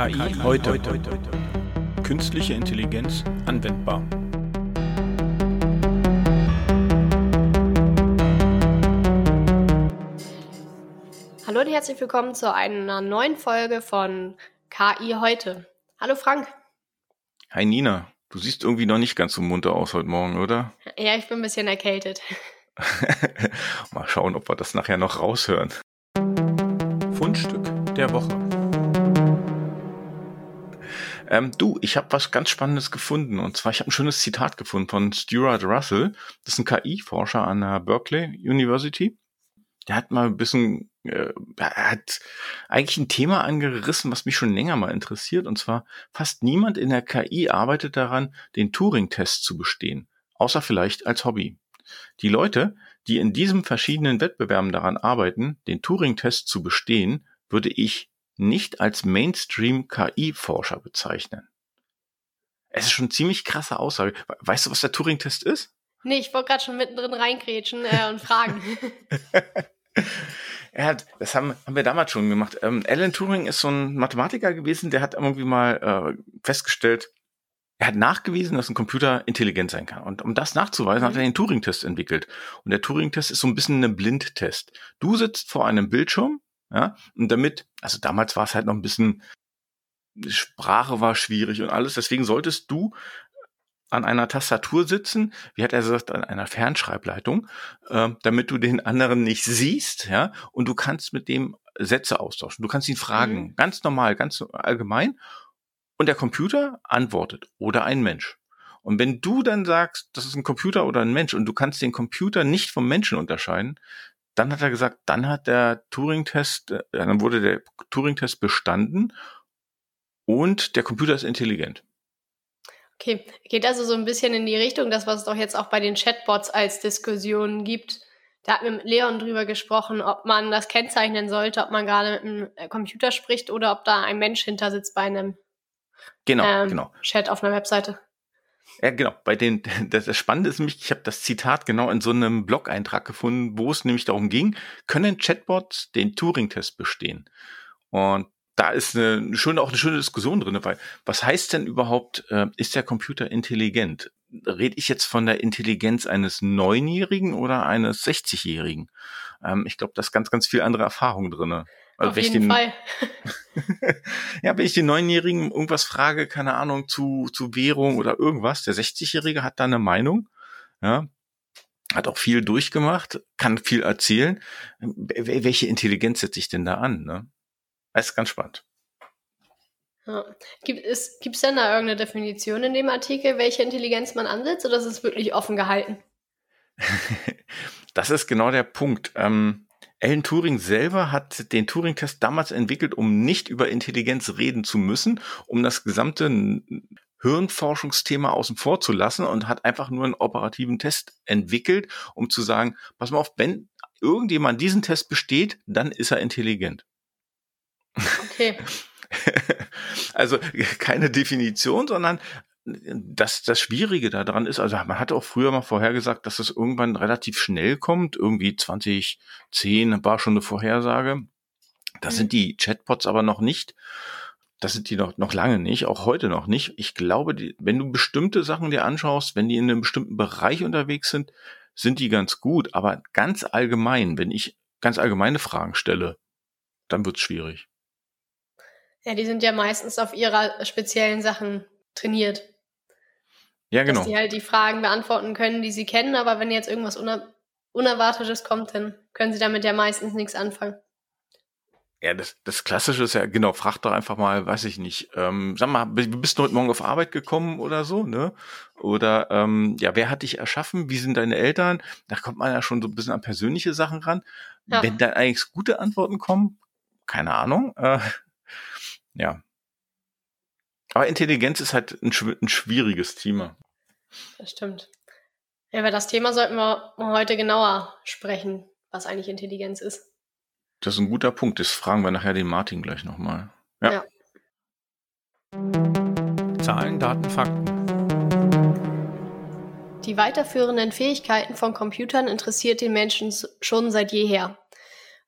KI heute. Künstliche Intelligenz anwendbar. Hallo und herzlich willkommen zu einer neuen Folge von KI heute. Hallo Frank. Hi Nina, du siehst irgendwie noch nicht ganz so munter aus heute Morgen, oder? Ja, ich bin ein bisschen erkältet. Mal schauen, ob wir das nachher noch raushören. Fundstück der Woche. Ähm, du, ich habe was ganz Spannendes gefunden. Und zwar, ich habe ein schönes Zitat gefunden von Stuart Russell. Das ist ein KI-Forscher an der Berkeley University. Der hat mal ein bisschen, äh, er hat eigentlich ein Thema angerissen, was mich schon länger mal interessiert. Und zwar, fast niemand in der KI arbeitet daran, den Turing-Test zu bestehen. Außer vielleicht als Hobby. Die Leute, die in diesen verschiedenen Wettbewerben daran arbeiten, den Turing-Test zu bestehen, würde ich nicht als Mainstream-KI-Forscher bezeichnen. Es ist schon eine ziemlich krasse Aussage. Weißt du, was der Turing-Test ist? Nee, ich wollte gerade schon mittendrin reingrätschen äh, und fragen. er hat, das haben, haben wir damals schon gemacht. Ähm, Alan Turing ist so ein Mathematiker gewesen, der hat irgendwie mal äh, festgestellt, er hat nachgewiesen, dass ein Computer intelligent sein kann. Und um das nachzuweisen, hat er den Turing-Test entwickelt. Und der Turing-Test ist so ein bisschen ein Blindtest. Du sitzt vor einem Bildschirm ja, und damit, also damals war es halt noch ein bisschen, Sprache war schwierig und alles, deswegen solltest du an einer Tastatur sitzen, wie hat er gesagt, an einer Fernschreibleitung, äh, damit du den anderen nicht siehst, ja, und du kannst mit dem Sätze austauschen. Du kannst ihn fragen, mhm. ganz normal, ganz allgemein, und der Computer antwortet oder ein Mensch. Und wenn du dann sagst, das ist ein Computer oder ein Mensch und du kannst den Computer nicht vom Menschen unterscheiden, dann hat er gesagt, dann hat der Turing-Test, äh, dann wurde der Turing-Test bestanden und der Computer ist intelligent. Okay, geht also so ein bisschen in die Richtung, das, was es doch jetzt auch bei den Chatbots als Diskussion gibt. Da hat mit Leon drüber gesprochen, ob man das kennzeichnen sollte, ob man gerade mit einem äh, Computer spricht oder ob da ein Mensch hinter sitzt bei einem genau, ähm, genau. Chat auf einer Webseite. Ja, genau. Bei den, das, Spannende ist nämlich, ich habe das Zitat genau in so einem Blog-Eintrag gefunden, wo es nämlich darum ging, können Chatbots den Turing-Test bestehen? Und da ist eine schöne, auch eine schöne Diskussion drin, weil was heißt denn überhaupt, äh, ist der Computer intelligent? Rede ich jetzt von der Intelligenz eines Neunjährigen oder eines 60-Jährigen? Ähm, ich glaube, da ist ganz, ganz viel andere Erfahrung drinne. Also Auf jeden den, Fall. ja, wenn ich den Neunjährigen irgendwas frage, keine Ahnung, zu, zu Währung oder irgendwas, der 60-Jährige hat da eine Meinung, ja, hat auch viel durchgemacht, kann viel erzählen. Welche Intelligenz setze ich denn da an? Ne? Das ist ganz spannend. Ja. Gibt es gibt's denn da irgendeine Definition in dem Artikel, welche Intelligenz man ansetzt, oder ist es wirklich offen gehalten? das ist genau der Punkt. Ähm, Alan Turing selber hat den Turing-Test damals entwickelt, um nicht über Intelligenz reden zu müssen, um das gesamte Hirnforschungsthema außen vor zu lassen und hat einfach nur einen operativen Test entwickelt, um zu sagen, pass mal auf, wenn irgendjemand diesen Test besteht, dann ist er intelligent. Okay. also keine Definition, sondern das, das Schwierige daran ist, also man hat auch früher mal vorhergesagt, dass es irgendwann relativ schnell kommt, irgendwie 2010 war schon eine Vorhersage. Das mhm. sind die Chatbots aber noch nicht. Das sind die noch, noch lange nicht, auch heute noch nicht. Ich glaube, die, wenn du bestimmte Sachen dir anschaust, wenn die in einem bestimmten Bereich unterwegs sind, sind die ganz gut. Aber ganz allgemein, wenn ich ganz allgemeine Fragen stelle, dann wird's schwierig. Ja, die sind ja meistens auf ihrer speziellen Sachen trainiert. Ja, genau. Dass die halt die Fragen beantworten können, die sie kennen, aber wenn jetzt irgendwas Uner Unerwartetes kommt, dann können sie damit ja meistens nichts anfangen. Ja, das, das Klassische ist ja, genau, frag doch einfach mal, weiß ich nicht, ähm, sag mal, bist du heute Morgen auf Arbeit gekommen oder so, ne? Oder ähm, ja, wer hat dich erschaffen? Wie sind deine Eltern? Da kommt man ja schon so ein bisschen an persönliche Sachen ran. Ja. Wenn da eigentlich gute Antworten kommen, keine Ahnung, äh, ja, aber Intelligenz ist halt ein, ein schwieriges Thema. Das stimmt. Ja, über das Thema sollten wir heute genauer sprechen, was eigentlich Intelligenz ist. Das ist ein guter Punkt. Das fragen wir nachher den Martin gleich nochmal. Ja. ja. Zahlen, Daten, Fakten. Die weiterführenden Fähigkeiten von Computern interessiert den Menschen schon seit jeher.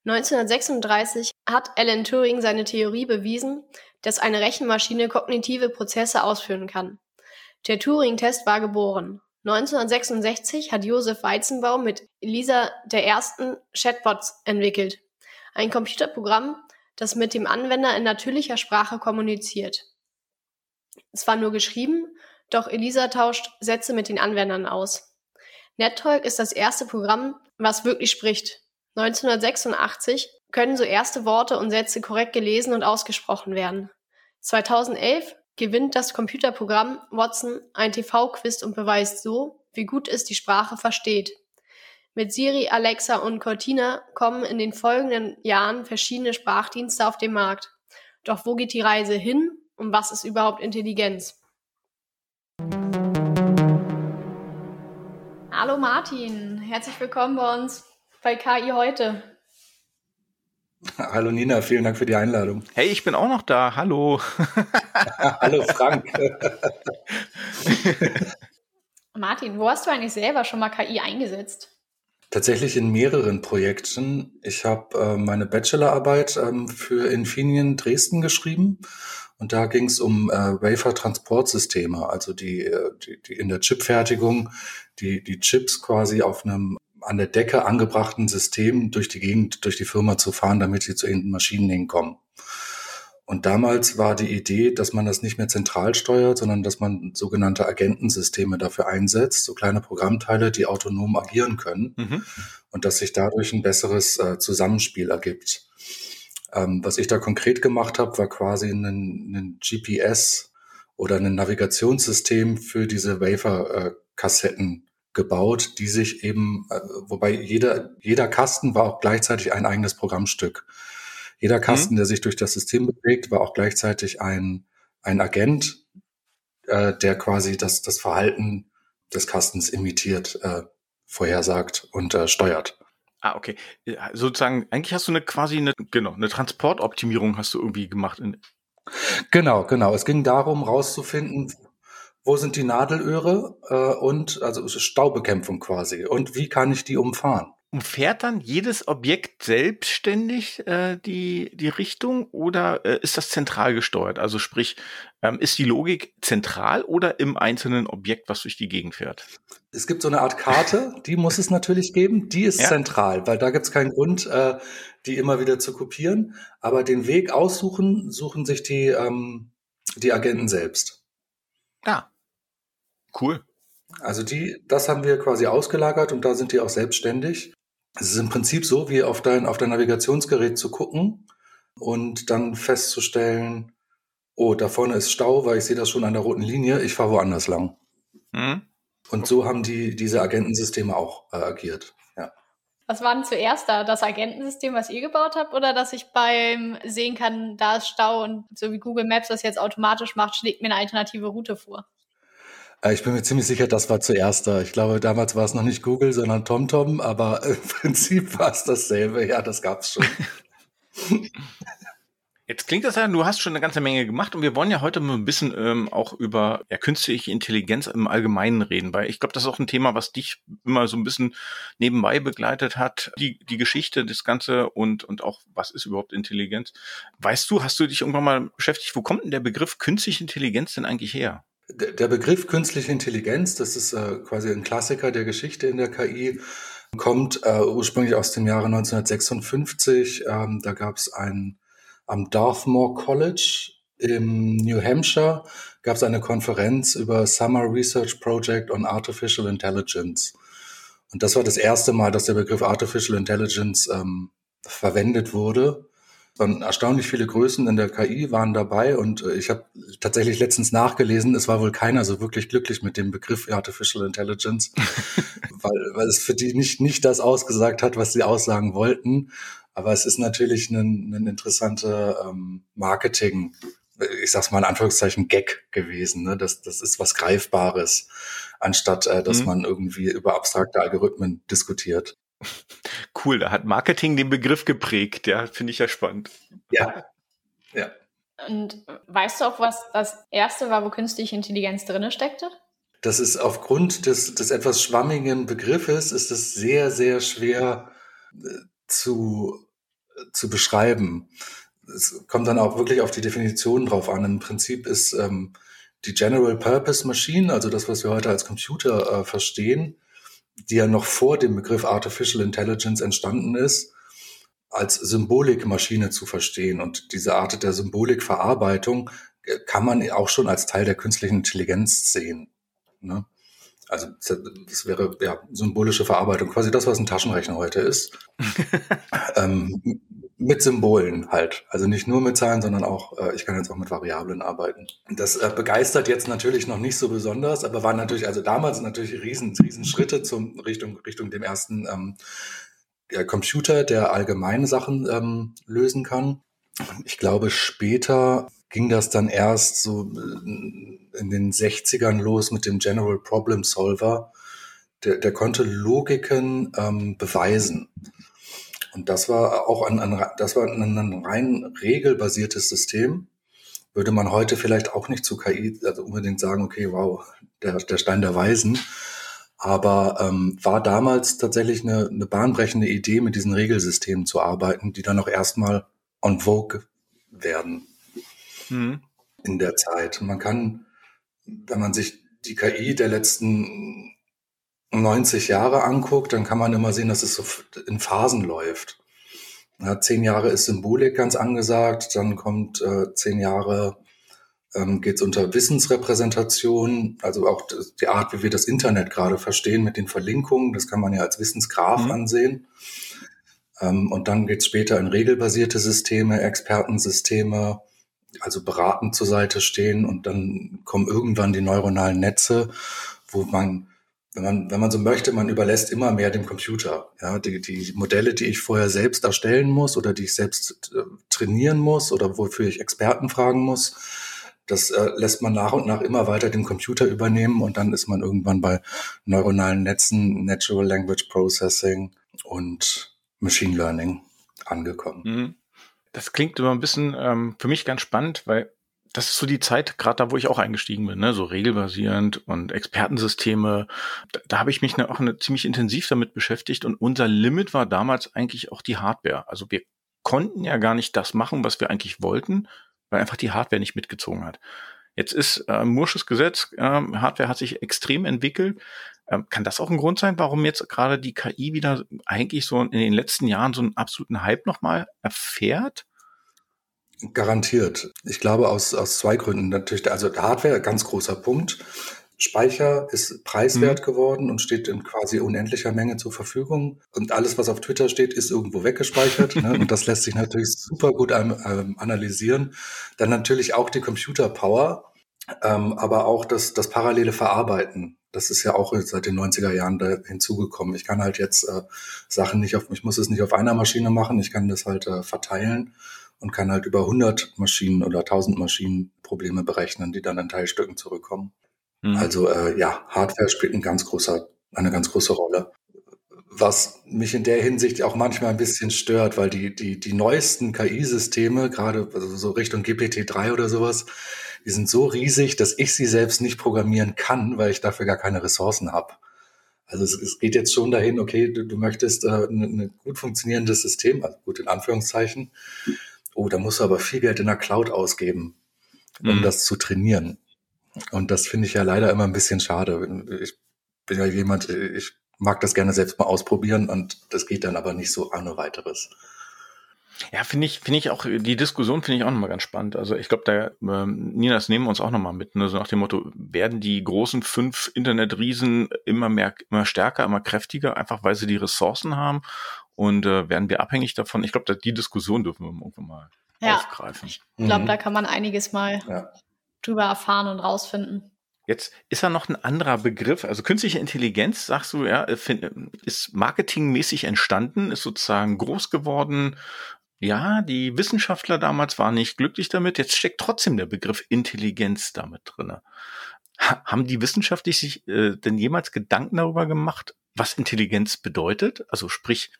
1936 hat Alan Turing seine Theorie bewiesen, dass eine Rechenmaschine kognitive Prozesse ausführen kann. Der Turing-Test war geboren. 1966 hat Josef Weizenbaum mit Elisa der ersten Chatbots entwickelt. Ein Computerprogramm, das mit dem Anwender in natürlicher Sprache kommuniziert. Es war nur geschrieben, doch Elisa tauscht Sätze mit den Anwendern aus. NetTalk ist das erste Programm, was wirklich spricht. 1986 können so erste Worte und Sätze korrekt gelesen und ausgesprochen werden. 2011 gewinnt das Computerprogramm Watson ein TV-Quiz und beweist so, wie gut es die Sprache versteht. Mit Siri, Alexa und Cortina kommen in den folgenden Jahren verschiedene Sprachdienste auf den Markt. Doch wo geht die Reise hin und was ist überhaupt Intelligenz? Hallo Martin, herzlich willkommen bei uns bei KI heute. Hallo Nina, vielen Dank für die Einladung. Hey, ich bin auch noch da. Hallo. Hallo Frank. Martin, wo hast du eigentlich selber schon mal KI eingesetzt? Tatsächlich in mehreren Projekten. Ich habe äh, meine Bachelorarbeit ähm, für Infineon Dresden geschrieben und da ging es um äh, Wafer-Transportsysteme, also die, äh, die, die in der Chipfertigung die, die Chips quasi auf einem an der Decke angebrachten System durch die Gegend, durch die Firma zu fahren, damit sie zu ihren Maschinen hinkommen. Und damals war die Idee, dass man das nicht mehr zentral steuert, sondern dass man sogenannte Agentensysteme dafür einsetzt, so kleine Programmteile, die autonom agieren können mhm. und dass sich dadurch ein besseres äh, Zusammenspiel ergibt. Ähm, was ich da konkret gemacht habe, war quasi ein, ein GPS oder ein Navigationssystem für diese Wafer-Kassetten gebaut, die sich eben, äh, wobei jeder, jeder Kasten war auch gleichzeitig ein eigenes Programmstück. Jeder mhm. Kasten, mhm. der sich durch das System bewegt, war auch gleichzeitig ein, ein Agent, äh, der quasi das, das Verhalten des Kastens imitiert, äh, vorhersagt und äh, steuert. Ah, okay. Sozusagen, eigentlich hast du eine quasi eine, genau, eine Transportoptimierung hast du irgendwie gemacht. Genau, genau. Es ging darum, rauszufinden, wo sind die Nadelöhre äh, und also Staubekämpfung quasi und wie kann ich die umfahren? Umfährt dann jedes Objekt selbstständig äh, die, die Richtung oder äh, ist das zentral gesteuert? Also sprich, ähm, ist die Logik zentral oder im einzelnen Objekt, was durch die Gegend fährt? Es gibt so eine Art Karte, die muss es natürlich geben, die ist ja. zentral, weil da gibt es keinen Grund, äh, die immer wieder zu kopieren. Aber den Weg aussuchen, suchen sich die, ähm, die Agenten selbst. Ja. Cool. Also die, das haben wir quasi ausgelagert und da sind die auch selbstständig. Es ist im Prinzip so, wie auf dein, auf dein Navigationsgerät zu gucken und dann festzustellen, oh, da vorne ist Stau, weil ich sehe das schon an der roten Linie, ich fahre woanders lang. Mhm. Und so haben die, diese Agentensysteme auch äh, agiert. Ja. Was war denn zuerst da? Das Agentensystem, was ihr gebaut habt, oder dass ich beim sehen kann, da ist Stau und so wie Google Maps das jetzt automatisch macht, schlägt mir eine alternative Route vor? Äh, ich bin mir ziemlich sicher, das war zuerst da. Ich glaube, damals war es noch nicht Google, sondern TomTom, aber im Prinzip war es dasselbe. Ja, das gab's schon. Jetzt klingt das ja, du hast schon eine ganze Menge gemacht und wir wollen ja heute mal ein bisschen ähm, auch über ja, künstliche Intelligenz im Allgemeinen reden, weil ich glaube, das ist auch ein Thema, was dich immer so ein bisschen nebenbei begleitet hat, die, die Geschichte, das Ganze und, und auch, was ist überhaupt Intelligenz? Weißt du, hast du dich irgendwann mal beschäftigt, wo kommt denn der Begriff künstliche Intelligenz denn eigentlich her? Der Begriff künstliche Intelligenz, das ist äh, quasi ein Klassiker der Geschichte in der KI, kommt äh, ursprünglich aus dem Jahre 1956. Ähm, da gab es ein am Dartmouth College im New Hampshire gab es eine Konferenz über Summer Research Project on Artificial Intelligence. Und das war das erste Mal, dass der Begriff Artificial Intelligence ähm, verwendet wurde waren erstaunlich viele Größen in der KI waren dabei und äh, ich habe tatsächlich letztens nachgelesen, es war wohl keiner so wirklich glücklich mit dem Begriff Artificial Intelligence, weil, weil es für die nicht, nicht das ausgesagt hat, was sie aussagen wollten. Aber es ist natürlich ein, ein interessanter ähm, Marketing, ich sag's mal in Anführungszeichen, Gag gewesen. Ne? Das, das ist was Greifbares, anstatt äh, dass mhm. man irgendwie über abstrakte Algorithmen diskutiert. Cool, da hat Marketing den Begriff geprägt. Ja, finde ich ja spannend. Ja. Ja. Und weißt du auch, was das erste war, wo künstliche Intelligenz drinne steckte? Das ist aufgrund des, des etwas schwammigen Begriffes, ist es sehr, sehr schwer äh, zu, zu beschreiben. es kommt dann auch wirklich auf die Definition drauf an. Im Prinzip ist ähm, die General Purpose Machine, also das, was wir heute als Computer äh, verstehen, die ja noch vor dem Begriff Artificial Intelligence entstanden ist, als Symbolikmaschine zu verstehen. Und diese Art der Symbolikverarbeitung äh, kann man auch schon als Teil der künstlichen Intelligenz sehen. Ne? Also das wäre ja symbolische Verarbeitung, quasi das, was ein Taschenrechner heute ist. ähm, mit Symbolen halt. Also nicht nur mit Zahlen, sondern auch, äh, ich kann jetzt auch mit Variablen arbeiten. Das äh, begeistert jetzt natürlich noch nicht so besonders, aber waren natürlich, also damals natürlich riesen, riesen Schritte zum Richtung, Richtung dem ersten ähm, ja, Computer, der allgemeine Sachen ähm, lösen kann. Ich glaube, später ging das dann erst so äh, in den 60ern los mit dem General Problem Solver. Der, der konnte Logiken ähm, beweisen. Und das war auch ein, ein, das war ein, ein rein regelbasiertes System. Würde man heute vielleicht auch nicht zu KI also unbedingt sagen, okay, wow, der, der Stein der Weisen. Aber ähm, war damals tatsächlich eine, eine bahnbrechende Idee, mit diesen Regelsystemen zu arbeiten, die dann auch erstmal on vogue werden mhm. in der Zeit. Man kann, wenn man sich die KI der letzten 90 Jahre anguckt, dann kann man immer sehen, dass es so in Phasen läuft. Ja, zehn Jahre ist Symbolik ganz angesagt, dann kommt äh, zehn Jahre ähm, geht es unter Wissensrepräsentation, also auch die Art, wie wir das Internet gerade verstehen mit den Verlinkungen, das kann man ja als Wissensgraph mhm. ansehen. Ähm, und dann geht es später in regelbasierte Systeme, Expertensysteme, also beratend zur Seite stehen und dann kommen irgendwann die neuronalen Netze, wo man, wenn man, wenn man so möchte, man überlässt immer mehr dem Computer. Ja, die, die Modelle, die ich vorher selbst erstellen muss oder die ich selbst äh, trainieren muss oder wofür ich Experten fragen muss, das äh, lässt man nach und nach immer weiter dem Computer übernehmen und dann ist man irgendwann bei neuronalen Netzen, Natural Language Processing und Machine Learning angekommen. Mhm das klingt immer ein bisschen ähm, für mich ganz spannend, weil das ist so die Zeit, gerade da, wo ich auch eingestiegen bin, ne? so regelbasierend und Expertensysteme. Da, da habe ich mich ne, auch ne, ziemlich intensiv damit beschäftigt und unser Limit war damals eigentlich auch die Hardware. Also wir konnten ja gar nicht das machen, was wir eigentlich wollten, weil einfach die Hardware nicht mitgezogen hat. Jetzt ist äh, Mursches Gesetz, äh, Hardware hat sich extrem entwickelt. Ähm, kann das auch ein Grund sein, warum jetzt gerade die KI wieder eigentlich so in den letzten Jahren so einen absoluten Hype nochmal erfährt? Garantiert. Ich glaube aus, aus zwei Gründen. Natürlich, also Hardware, ganz großer Punkt. Speicher ist preiswert mhm. geworden und steht in quasi unendlicher Menge zur Verfügung. Und alles, was auf Twitter steht, ist irgendwo weggespeichert. ne? Und das lässt sich natürlich super gut ähm, analysieren. Dann natürlich auch die Computer-Power, ähm, aber auch das, das parallele Verarbeiten. Das ist ja auch seit den 90er Jahren da hinzugekommen. Ich kann halt jetzt äh, Sachen nicht auf, ich muss es nicht auf einer Maschine machen, ich kann das halt äh, verteilen und kann halt über 100 Maschinen oder 1000 Maschinen Probleme berechnen, die dann in Teilstücken zurückkommen. Mhm. Also äh, ja, Hardware spielt ein ganz großer, eine ganz große Rolle. Was mich in der Hinsicht auch manchmal ein bisschen stört, weil die, die, die neuesten KI-Systeme, gerade so Richtung GPT-3 oder sowas, die sind so riesig, dass ich sie selbst nicht programmieren kann, weil ich dafür gar keine Ressourcen habe. Also es, es, geht jetzt schon dahin, okay, du, du möchtest äh, ein, ein gut funktionierendes System, also gut in Anführungszeichen. Oh, da musst du aber viel Geld in der Cloud ausgeben, um mhm. das zu trainieren. Und das finde ich ja leider immer ein bisschen schade. Ich bin ja jemand, ich mag das gerne selbst mal ausprobieren und das geht dann aber nicht so ohne weiteres. Ja, finde ich, finde ich auch, die Diskussion finde ich auch nochmal ganz spannend. Also ich glaube, da, ähm, Nina, das nehmen wir uns auch nochmal mit. Ne? So nach dem Motto, werden die großen fünf Internetriesen immer mehr, immer stärker, immer kräftiger, einfach weil sie die Ressourcen haben und äh, werden wir abhängig davon? Ich glaube, die Diskussion dürfen wir irgendwann mal ja, aufgreifen. Ich glaube, mhm. da kann man einiges mal ja. drüber erfahren und rausfinden. Jetzt ist da noch ein anderer Begriff. Also künstliche Intelligenz, sagst du, ja, ist marketingmäßig entstanden, ist sozusagen groß geworden, ja, die Wissenschaftler damals waren nicht glücklich damit. Jetzt steckt trotzdem der Begriff Intelligenz damit drinne. Ha, haben die wissenschaftlich sich äh, denn jemals Gedanken darüber gemacht, was Intelligenz bedeutet? Also sprich,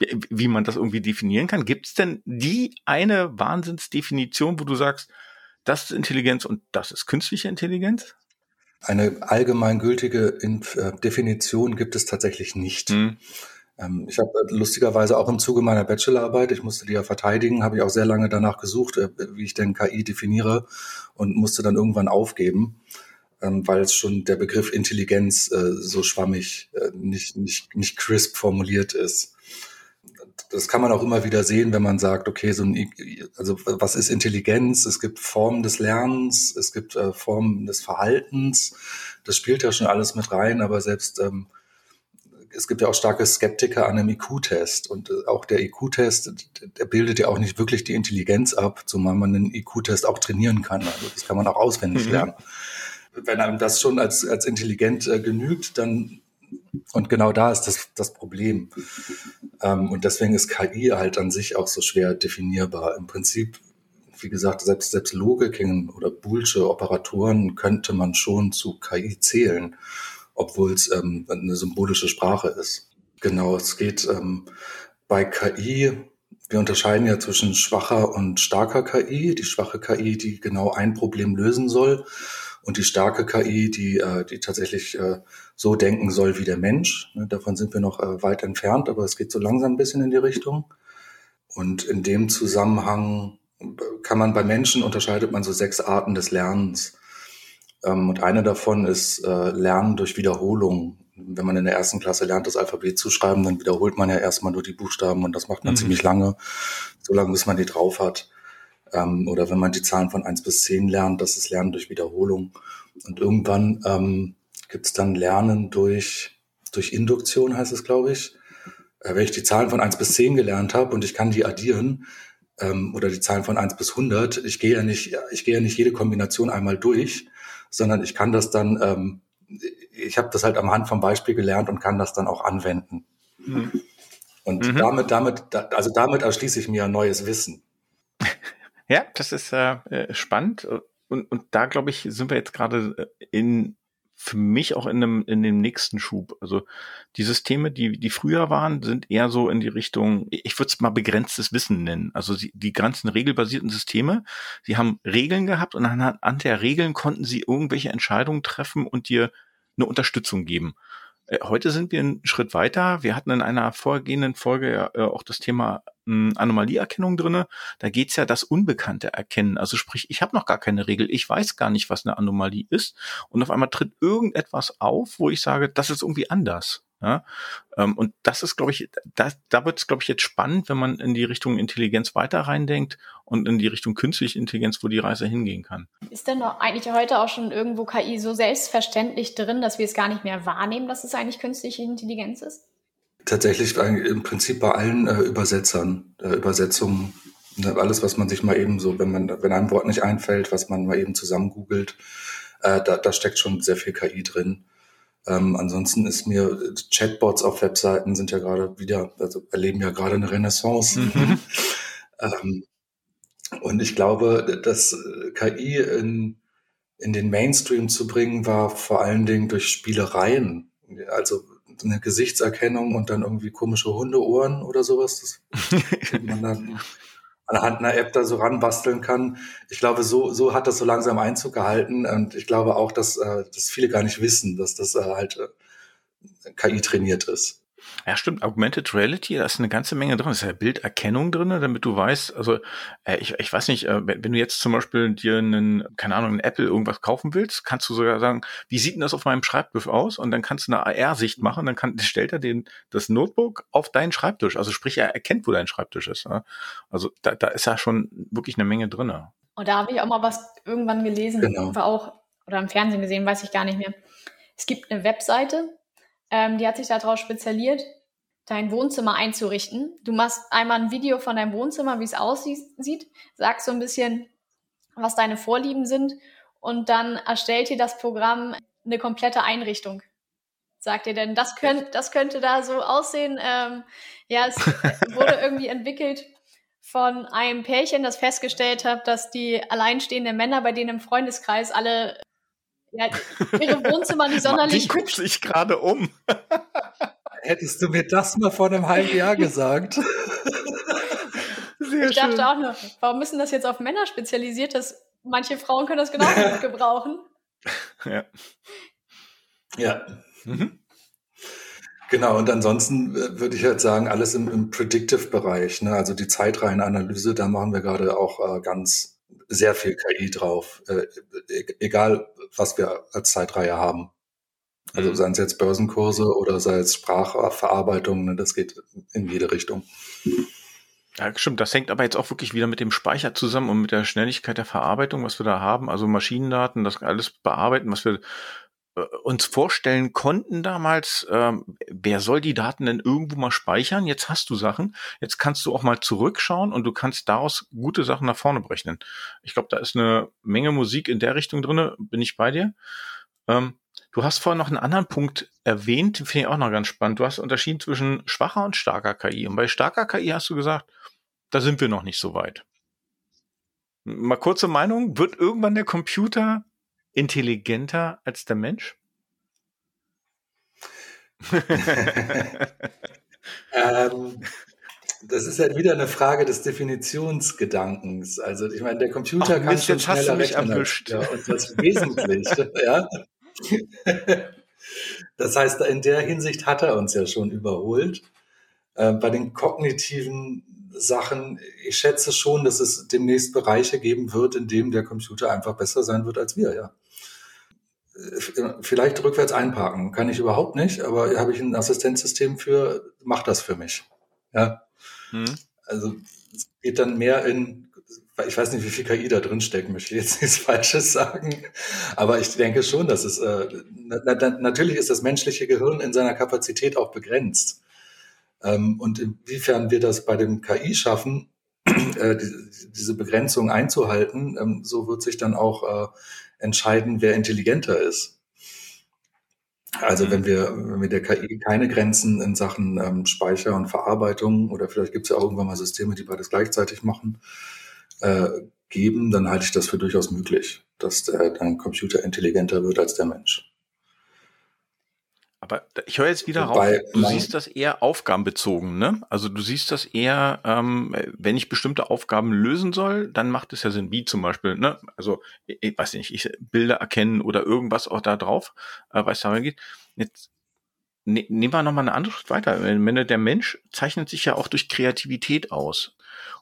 wie man das irgendwie definieren kann. Gibt es denn die eine Wahnsinnsdefinition, wo du sagst, das ist Intelligenz und das ist künstliche Intelligenz? Eine allgemeingültige äh, Definition gibt es tatsächlich nicht. Hm. Ähm, ich habe äh, lustigerweise auch im Zuge meiner Bachelorarbeit, ich musste die ja verteidigen, habe ich auch sehr lange danach gesucht, äh, wie ich denn KI definiere und musste dann irgendwann aufgeben, ähm, weil es schon der Begriff Intelligenz äh, so schwammig, nicht, nicht, nicht crisp formuliert ist. Das kann man auch immer wieder sehen, wenn man sagt, okay, so ein, also was ist Intelligenz? Es gibt Formen des Lernens, es gibt Formen des Verhaltens. Das spielt ja schon alles mit rein, aber selbst ähm, es gibt ja auch starke Skeptiker an einem IQ-Test und äh, auch der IQ-Test, der bildet ja auch nicht wirklich die Intelligenz ab, zumal man einen IQ-Test auch trainieren kann. Also das kann man auch auswendig mhm. lernen. Wenn einem das schon als, als intelligent äh, genügt, dann und genau da ist das, das Problem. Ähm, und deswegen ist KI halt an sich auch so schwer definierbar. Im Prinzip, wie gesagt, selbst, selbst Logiken oder Boolsche Operatoren könnte man schon zu KI zählen obwohl es ähm, eine symbolische Sprache ist. Genau, es geht ähm, bei KI, wir unterscheiden ja zwischen schwacher und starker KI. Die schwache KI, die genau ein Problem lösen soll und die starke KI, die, äh, die tatsächlich äh, so denken soll wie der Mensch. Ne, davon sind wir noch äh, weit entfernt, aber es geht so langsam ein bisschen in die Richtung. Und in dem Zusammenhang äh, kann man bei Menschen unterscheidet man so sechs Arten des Lernens. Ähm, und eine davon ist äh, Lernen durch Wiederholung. Wenn man in der ersten Klasse lernt, das Alphabet zu schreiben, dann wiederholt man ja erstmal nur die Buchstaben und das macht man mhm. ziemlich lange, so lange bis man die drauf hat. Ähm, oder wenn man die Zahlen von eins bis zehn lernt, das ist Lernen durch Wiederholung. Und irgendwann ähm, gibt es dann Lernen durch, durch Induktion, heißt es, glaube ich. Äh, wenn ich die Zahlen von eins bis zehn gelernt habe und ich kann die addieren, ähm, oder die Zahlen von eins bis 100, ich gehe ja nicht, ich gehe ja nicht jede Kombination einmal durch, sondern ich kann das dann, ähm, ich habe das halt am Hand vom Beispiel gelernt und kann das dann auch anwenden. Mhm. Und mhm. damit, damit, also damit erschließe ich mir ein neues Wissen. Ja, das ist äh, äh spannend. Und, und da, glaube ich, sind wir jetzt gerade äh, in für mich auch in dem, in dem nächsten Schub. Also die Systeme, die, die früher waren, sind eher so in die Richtung, ich würde es mal begrenztes Wissen nennen. Also sie, die ganzen regelbasierten Systeme, sie haben Regeln gehabt und anhand der Regeln konnten sie irgendwelche Entscheidungen treffen und dir eine Unterstützung geben. Äh, heute sind wir einen Schritt weiter. Wir hatten in einer vorgehenden Folge äh, auch das Thema hm, Anomalieerkennung drinne. Da geht's ja das Unbekannte erkennen. Also sprich, ich habe noch gar keine Regel. Ich weiß gar nicht, was eine Anomalie ist. Und auf einmal tritt irgendetwas auf, wo ich sage, das ist irgendwie anders. Ja? Ähm, und das ist, glaube ich, da, da wird es, glaube ich, jetzt spannend, wenn man in die Richtung Intelligenz weiter reindenkt und in die Richtung künstliche Intelligenz, wo die Reise hingehen kann. Ist denn eigentlich heute auch schon irgendwo KI so selbstverständlich drin, dass wir es gar nicht mehr wahrnehmen, dass es eigentlich künstliche Intelligenz ist? Tatsächlich im Prinzip bei allen äh, Übersetzern, äh, Übersetzungen, ne, alles, was man sich mal eben so, wenn man, wenn einem Wort nicht einfällt, was man mal eben zusammen googelt, äh, da, da steckt schon sehr viel KI drin. Ähm, ansonsten ist mir Chatbots auf Webseiten sind ja gerade wieder, also erleben ja gerade eine Renaissance. Mhm. ähm, und ich glaube, dass KI in, in den Mainstream zu bringen, war vor allen Dingen durch Spielereien. Also eine Gesichtserkennung und dann irgendwie komische Hundeohren oder sowas, das man dann anhand einer App da so ranbasteln kann. Ich glaube, so, so hat das so langsam Einzug gehalten und ich glaube auch, dass, äh, dass viele gar nicht wissen, dass das äh, halt äh, KI trainiert ist. Ja, stimmt. Augmented Reality, da ist eine ganze Menge drin. Da ist ja Bilderkennung drin, damit du weißt, also äh, ich, ich weiß nicht, äh, wenn, du jetzt zum Beispiel dir einen, keine Ahnung, einen Apple irgendwas kaufen willst, kannst du sogar sagen, wie sieht denn das auf meinem Schreibtisch aus? Und dann kannst du eine AR-Sicht machen, dann kann, stellt er den, das Notebook auf deinen Schreibtisch. Also sprich, er erkennt, wo dein Schreibtisch ist. Ja? Also da, da ist ja schon wirklich eine Menge drin. Und da habe ich auch mal was irgendwann gelesen, genau. war auch, oder im Fernsehen gesehen, weiß ich gar nicht mehr. Es gibt eine Webseite, ähm, die hat sich darauf spezialisiert, dein Wohnzimmer einzurichten. Du machst einmal ein Video von deinem Wohnzimmer, wie es aussieht, sagst so ein bisschen, was deine Vorlieben sind und dann erstellt dir das Programm eine komplette Einrichtung. Sagt ihr denn, das, könnt, das könnte da so aussehen? Ähm, ja, es wurde irgendwie entwickelt von einem Pärchen, das festgestellt hat, dass die alleinstehenden Männer bei denen im Freundeskreis alle ja, ihre Wohnzimmer nicht sonderlich. Die guckt sich gerade um. Hättest du mir das mal vor einem halben Jahr gesagt? Sehr ich dachte schön. auch nur, warum müssen das jetzt auf Männer spezialisiert? Dass manche Frauen können das genauso gut gebrauchen. Ja. Ja. Mhm. Genau, und ansonsten äh, würde ich halt sagen, alles im, im Predictive-Bereich, ne? also die Zeitreihenanalyse, da machen wir gerade auch äh, ganz sehr viel KI drauf, äh, e egal was wir als Zeitreihe haben. Also mhm. seien es jetzt Börsenkurse oder sei es Sprachverarbeitung, ne? das geht in jede Richtung. Ja, stimmt. Das hängt aber jetzt auch wirklich wieder mit dem Speicher zusammen und mit der Schnelligkeit der Verarbeitung, was wir da haben. Also Maschinendaten, das alles bearbeiten, was wir uns vorstellen konnten damals, ähm, wer soll die Daten denn irgendwo mal speichern? Jetzt hast du Sachen, jetzt kannst du auch mal zurückschauen und du kannst daraus gute Sachen nach vorne berechnen. Ich glaube, da ist eine Menge Musik in der Richtung drinne. bin ich bei dir. Ähm, du hast vorhin noch einen anderen Punkt erwähnt, finde ich auch noch ganz spannend. Du hast unterschieden zwischen schwacher und starker KI. Und bei starker KI hast du gesagt, da sind wir noch nicht so weit. Mal kurze Meinung, wird irgendwann der Computer intelligenter als der Mensch? ähm, das ist halt wieder eine Frage des Definitionsgedankens. Also ich meine, der Computer Ach, kann Mist, schon jetzt schneller hast du mich erwischt. Ja, und das wesentlich. ja. Das heißt, in der Hinsicht hat er uns ja schon überholt. Äh, bei den kognitiven Sachen, ich schätze schon, dass es demnächst Bereiche geben wird, in denen der Computer einfach besser sein wird als wir, ja. Vielleicht rückwärts einparken, kann ich überhaupt nicht, aber habe ich ein Assistenzsystem für, macht das für mich. Ja. Hm. Also es geht dann mehr in, ich weiß nicht, wie viel KI da drin steckt, möchte ich jetzt nichts Falsches sagen, aber ich denke schon, dass es äh, na, na, natürlich ist das menschliche Gehirn in seiner Kapazität auch begrenzt. Ähm, und inwiefern wir das bei dem KI schaffen, äh, die, diese Begrenzung einzuhalten, ähm, so wird sich dann auch äh, entscheiden, wer intelligenter ist. Also wenn wir, wenn wir der KI keine Grenzen in Sachen ähm, Speicher und Verarbeitung oder vielleicht gibt es ja auch irgendwann mal Systeme, die beides gleichzeitig machen, äh, geben, dann halte ich das für durchaus möglich, dass der, dein Computer intelligenter wird als der Mensch. Aber ich höre jetzt wieder Wobei, raus, du nein. siehst das eher aufgabenbezogen, ne? Also du siehst das eher, ähm, wenn ich bestimmte Aufgaben lösen soll, dann macht es ja Sinn, wie zum Beispiel, ne? Also, ich weiß nicht, ich Bilder erkennen oder irgendwas auch da drauf, äh, was da geht. Jetzt ne, nehmen wir nochmal eine andere Schritt weiter. Wenn der Mensch zeichnet sich ja auch durch Kreativität aus.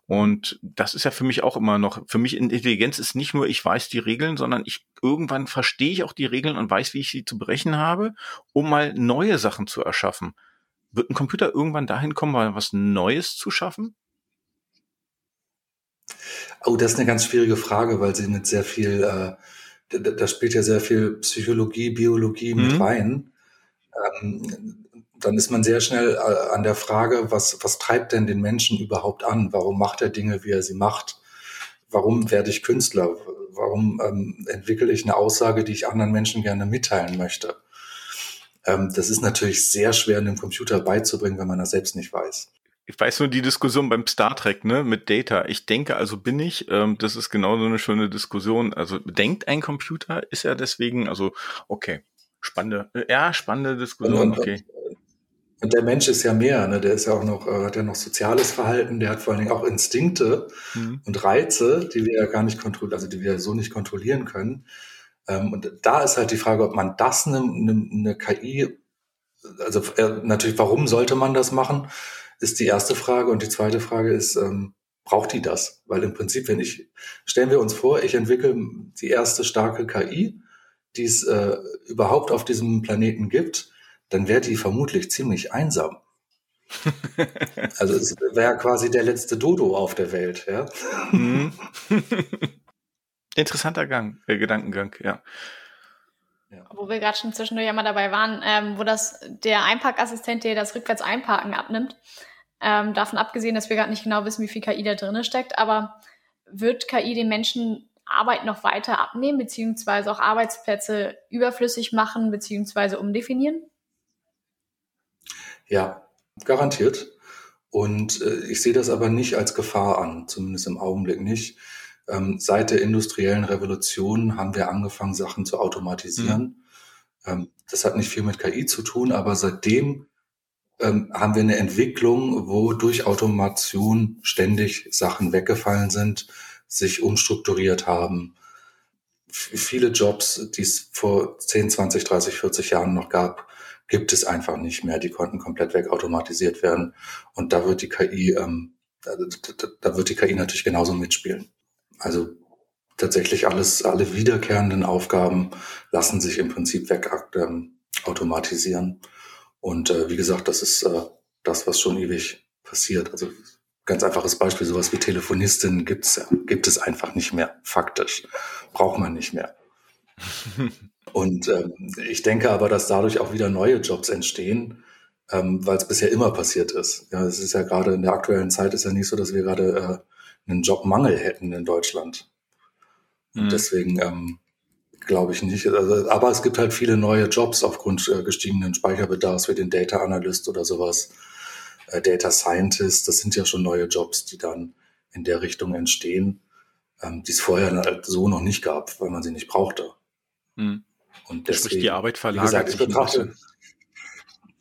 Und das ist ja für mich auch immer noch, für mich Intelligenz ist nicht nur, ich weiß die Regeln, sondern ich irgendwann verstehe ich auch die Regeln und weiß, wie ich sie zu brechen habe, um mal neue Sachen zu erschaffen. Wird ein Computer irgendwann dahin kommen, mal was Neues zu schaffen? Oh, das ist eine ganz schwierige Frage, weil sie mit sehr viel, äh, da, da spielt ja sehr viel Psychologie, Biologie mhm. mit rein. Ähm, dann ist man sehr schnell äh, an der Frage, was, was treibt denn den Menschen überhaupt an? Warum macht er Dinge, wie er sie macht? Warum werde ich Künstler? Warum ähm, entwickle ich eine Aussage, die ich anderen Menschen gerne mitteilen möchte? Ähm, das ist natürlich sehr schwer, einem Computer beizubringen, wenn man das selbst nicht weiß. Ich weiß nur die Diskussion beim Star Trek, ne, mit Data. Ich denke, also bin ich. Ähm, das ist genau so eine schöne Diskussion. Also denkt ein Computer, ist er deswegen, also okay, spannende, ja, spannende Diskussion. okay. Und der Mensch ist ja mehr, ne? der ist ja auch noch, äh, hat ja noch soziales Verhalten, der hat vor allen Dingen auch Instinkte mhm. und Reize, die wir ja gar nicht kontrollieren, also die wir so nicht kontrollieren können. Ähm, und da ist halt die Frage, ob man das eine, eine, eine KI, also äh, natürlich, warum sollte man das machen, ist die erste Frage. Und die zweite Frage ist, ähm, braucht die das? Weil im Prinzip, wenn ich, stellen wir uns vor, ich entwickle die erste starke KI, die es äh, überhaupt auf diesem Planeten gibt dann wäre die vermutlich ziemlich einsam. also es wäre quasi der letzte Dodo auf der Welt, ja. Mhm. Interessanter Gang, äh, Gedankengang, ja. ja. Wo wir gerade schon zwischendurch einmal dabei waren, ähm, wo das der Einparkassistent dir das rückwärts Einparken abnimmt. Ähm, davon abgesehen, dass wir gerade nicht genau wissen, wie viel KI da drin steckt, aber wird KI den Menschen Arbeit noch weiter abnehmen, beziehungsweise auch Arbeitsplätze überflüssig machen, beziehungsweise umdefinieren? Ja, garantiert. Und äh, ich sehe das aber nicht als Gefahr an, zumindest im Augenblick nicht. Ähm, seit der industriellen Revolution haben wir angefangen, Sachen zu automatisieren. Mhm. Ähm, das hat nicht viel mit KI zu tun, aber seitdem ähm, haben wir eine Entwicklung, wo durch Automation ständig Sachen weggefallen sind, sich umstrukturiert haben. F viele Jobs, die es vor 10, 20, 30, 40 Jahren noch gab, gibt es einfach nicht mehr. Die konnten komplett wegautomatisiert werden. Und da wird die KI, ähm, da, da wird die KI natürlich genauso mitspielen. Also tatsächlich alles, alle wiederkehrenden Aufgaben lassen sich im Prinzip weg ähm. Und äh, wie gesagt, das ist äh, das, was schon ewig passiert. Also ganz einfaches Beispiel, sowas wie Telefonistin gibt's, gibt es einfach nicht mehr, faktisch. Braucht man nicht mehr. Und ähm, ich denke aber, dass dadurch auch wieder neue Jobs entstehen, ähm, weil es bisher immer passiert ist. Ja, es ist ja gerade in der aktuellen Zeit ist ja nicht so, dass wir gerade äh, einen Jobmangel hätten in Deutschland. Mhm. deswegen ähm, glaube ich nicht. Also, aber es gibt halt viele neue Jobs aufgrund äh, gestiegenen Speicherbedarfs wie den Data Analyst oder sowas, äh, Data Scientist. Das sind ja schon neue Jobs, die dann in der Richtung entstehen, ähm, die es vorher halt so noch nicht gab, weil man sie nicht brauchte. Mhm. Und deswegen, Sprich, die Arbeit verlagert gesagt, ich betrachte,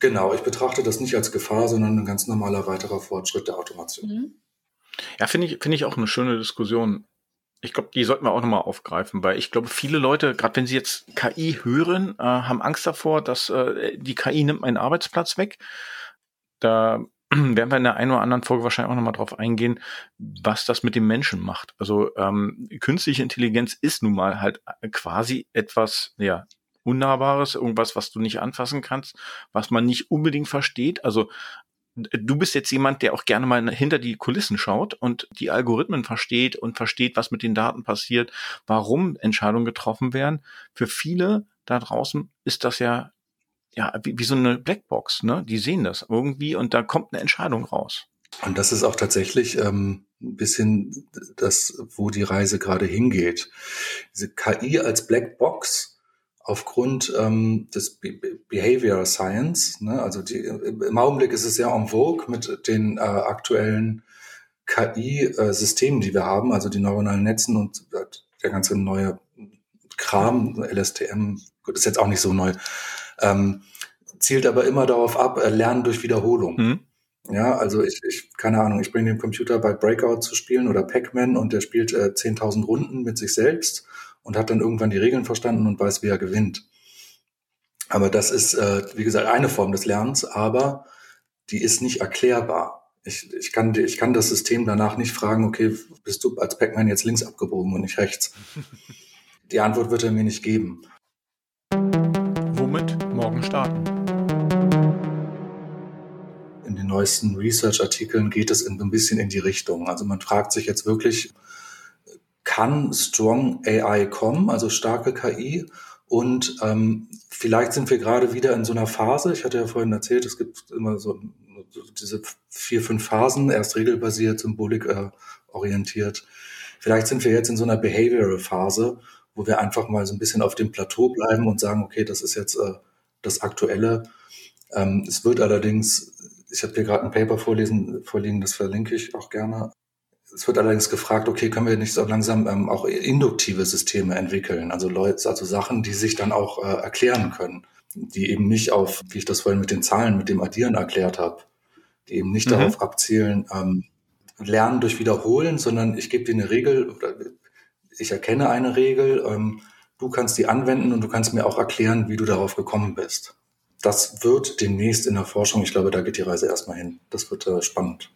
Genau, ich betrachte das nicht als Gefahr, sondern ein ganz normaler weiterer Fortschritt der Automation. Mhm. Ja, finde ich, finde ich auch eine schöne Diskussion. Ich glaube, die sollten wir auch nochmal aufgreifen, weil ich glaube, viele Leute, gerade wenn sie jetzt KI hören, äh, haben Angst davor, dass äh, die KI nimmt meinen Arbeitsplatz weg. Da werden wir in der einen oder anderen Folge wahrscheinlich auch nochmal drauf eingehen, was das mit dem Menschen macht. Also ähm, künstliche Intelligenz ist nun mal halt quasi etwas, ja, Unnahbares, irgendwas, was du nicht anfassen kannst, was man nicht unbedingt versteht. Also du bist jetzt jemand, der auch gerne mal hinter die Kulissen schaut und die Algorithmen versteht und versteht, was mit den Daten passiert, warum Entscheidungen getroffen werden. Für viele da draußen ist das ja ja wie, wie so eine Blackbox, ne? Die sehen das irgendwie und da kommt eine Entscheidung raus. Und das ist auch tatsächlich ähm, ein bisschen das, wo die Reise gerade hingeht. Diese KI als Blackbox aufgrund ähm, des Be Behavior Science. Ne? Also die, im Augenblick ist es sehr en vogue mit den äh, aktuellen KI-Systemen, die wir haben, also die neuronalen Netzen und äh, der ganze neue Kram, LSTM, gut, ist jetzt auch nicht so neu, ähm, zielt aber immer darauf ab, äh, Lernen durch Wiederholung. Mhm. Ja, also ich, ich, keine Ahnung, ich bringe den Computer bei Breakout zu spielen oder Pac-Man und der spielt äh, 10.000 Runden mit sich selbst und hat dann irgendwann die Regeln verstanden und weiß, wie er gewinnt. Aber das ist, äh, wie gesagt, eine Form des Lernens, aber die ist nicht erklärbar. Ich, ich, kann, ich kann das System danach nicht fragen, okay, bist du als Pac-Man jetzt links abgebogen und nicht rechts? Die Antwort wird er mir nicht geben. Womit morgen starten? In den neuesten Research-Artikeln geht es ein bisschen in die Richtung. Also man fragt sich jetzt wirklich, kann Strong AI kommen, also starke KI. Und ähm, vielleicht sind wir gerade wieder in so einer Phase. Ich hatte ja vorhin erzählt, es gibt immer so, diese vier, fünf Phasen, erst regelbasiert, Symbolik äh, orientiert. Vielleicht sind wir jetzt in so einer Behavioral-Phase, wo wir einfach mal so ein bisschen auf dem Plateau bleiben und sagen, okay, das ist jetzt äh, das Aktuelle. Ähm, es wird allerdings, ich habe hier gerade ein Paper vorlesen, vorliegen, das verlinke ich auch gerne. Es wird allerdings gefragt, okay, können wir nicht so langsam ähm, auch induktive Systeme entwickeln, also Leute, also Sachen, die sich dann auch äh, erklären können, die eben nicht auf, wie ich das vorhin mit den Zahlen, mit dem Addieren erklärt habe, die eben nicht mhm. darauf abzielen, ähm, lernen durch Wiederholen, sondern ich gebe dir eine Regel oder ich erkenne eine Regel, ähm, du kannst die anwenden und du kannst mir auch erklären, wie du darauf gekommen bist. Das wird demnächst in der Forschung, ich glaube, da geht die Reise erstmal hin. Das wird äh, spannend.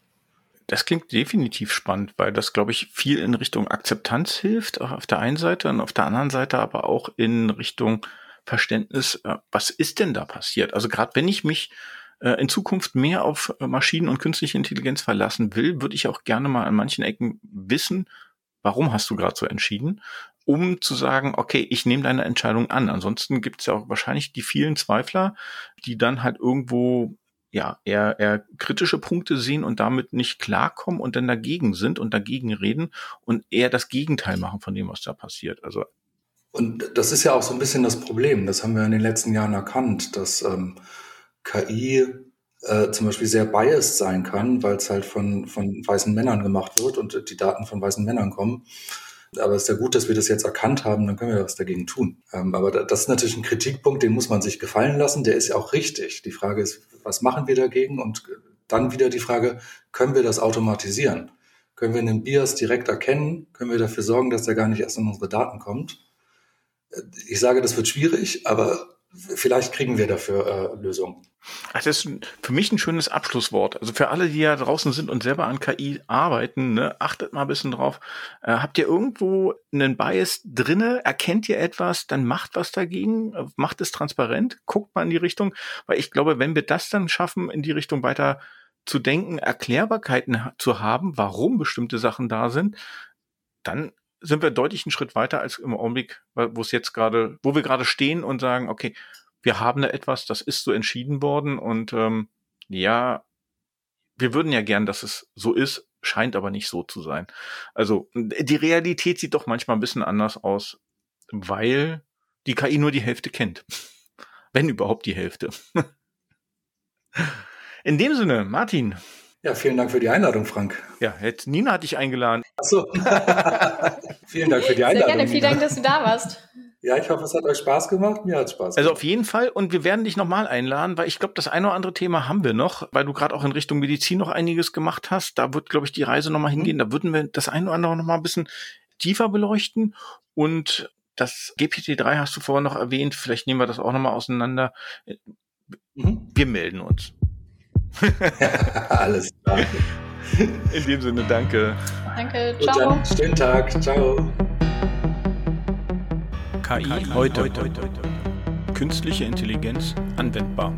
Das klingt definitiv spannend, weil das, glaube ich, viel in Richtung Akzeptanz hilft, auch auf der einen Seite und auf der anderen Seite aber auch in Richtung Verständnis, äh, was ist denn da passiert? Also gerade wenn ich mich äh, in Zukunft mehr auf äh, Maschinen und künstliche Intelligenz verlassen will, würde ich auch gerne mal an manchen Ecken wissen, warum hast du gerade so entschieden, um zu sagen, okay, ich nehme deine Entscheidung an. Ansonsten gibt es ja auch wahrscheinlich die vielen Zweifler, die dann halt irgendwo ja, eher, eher kritische Punkte sehen und damit nicht klarkommen und dann dagegen sind und dagegen reden und eher das Gegenteil machen von dem, was da passiert. Also und das ist ja auch so ein bisschen das Problem. Das haben wir in den letzten Jahren erkannt, dass ähm, KI äh, zum Beispiel sehr biased sein kann, weil es halt von, von weißen Männern gemacht wird und die Daten von weißen Männern kommen. Aber es ist ja gut, dass wir das jetzt erkannt haben, dann können wir was dagegen tun. Ähm, aber das ist natürlich ein Kritikpunkt, den muss man sich gefallen lassen. Der ist ja auch richtig. Die Frage ist, was machen wir dagegen? Und dann wieder die Frage, können wir das automatisieren? Können wir einen Bias direkt erkennen? Können wir dafür sorgen, dass der gar nicht erst in unsere Daten kommt? Ich sage, das wird schwierig, aber vielleicht kriegen wir dafür äh, Lösungen. Also das ist für mich ein schönes Abschlusswort. Also für alle, die ja draußen sind und selber an KI arbeiten, ne, achtet mal ein bisschen drauf. Äh, habt ihr irgendwo einen Bias drinne? Erkennt ihr etwas? Dann macht was dagegen. Macht es transparent. Guckt mal in die Richtung. Weil ich glaube, wenn wir das dann schaffen, in die Richtung weiter zu denken, Erklärbarkeiten zu haben, warum bestimmte Sachen da sind, dann sind wir deutlich einen Schritt weiter als im Augenblick, wo es jetzt gerade, wo wir gerade stehen und sagen, okay, wir haben da etwas, das ist so entschieden worden und ähm, ja, wir würden ja gern, dass es so ist, scheint aber nicht so zu sein. Also die Realität sieht doch manchmal ein bisschen anders aus, weil die KI nur die Hälfte kennt. Wenn überhaupt die Hälfte. In dem Sinne, Martin. Ja, vielen Dank für die Einladung, Frank. Ja, jetzt Nina hat dich eingeladen. Ach so. vielen Dank für die Einladung. Sehr gerne, vielen Dank, dass du da warst. Ja, ich hoffe, es hat euch Spaß gemacht. Mir hat Spaß gemacht. Also auf jeden Fall. Und wir werden dich nochmal einladen, weil ich glaube, das eine oder andere Thema haben wir noch, weil du gerade auch in Richtung Medizin noch einiges gemacht hast. Da wird, glaube ich, die Reise nochmal mhm. hingehen. Da würden wir das eine oder andere nochmal ein bisschen tiefer beleuchten. Und das GPT-3 hast du vorher noch erwähnt. Vielleicht nehmen wir das auch nochmal auseinander. Mhm. Wir melden uns. Alles klar. In dem Sinne, danke. Danke, ciao. Dann, schönen Tag, ciao. KI, heute. Künstliche Intelligenz anwendbar.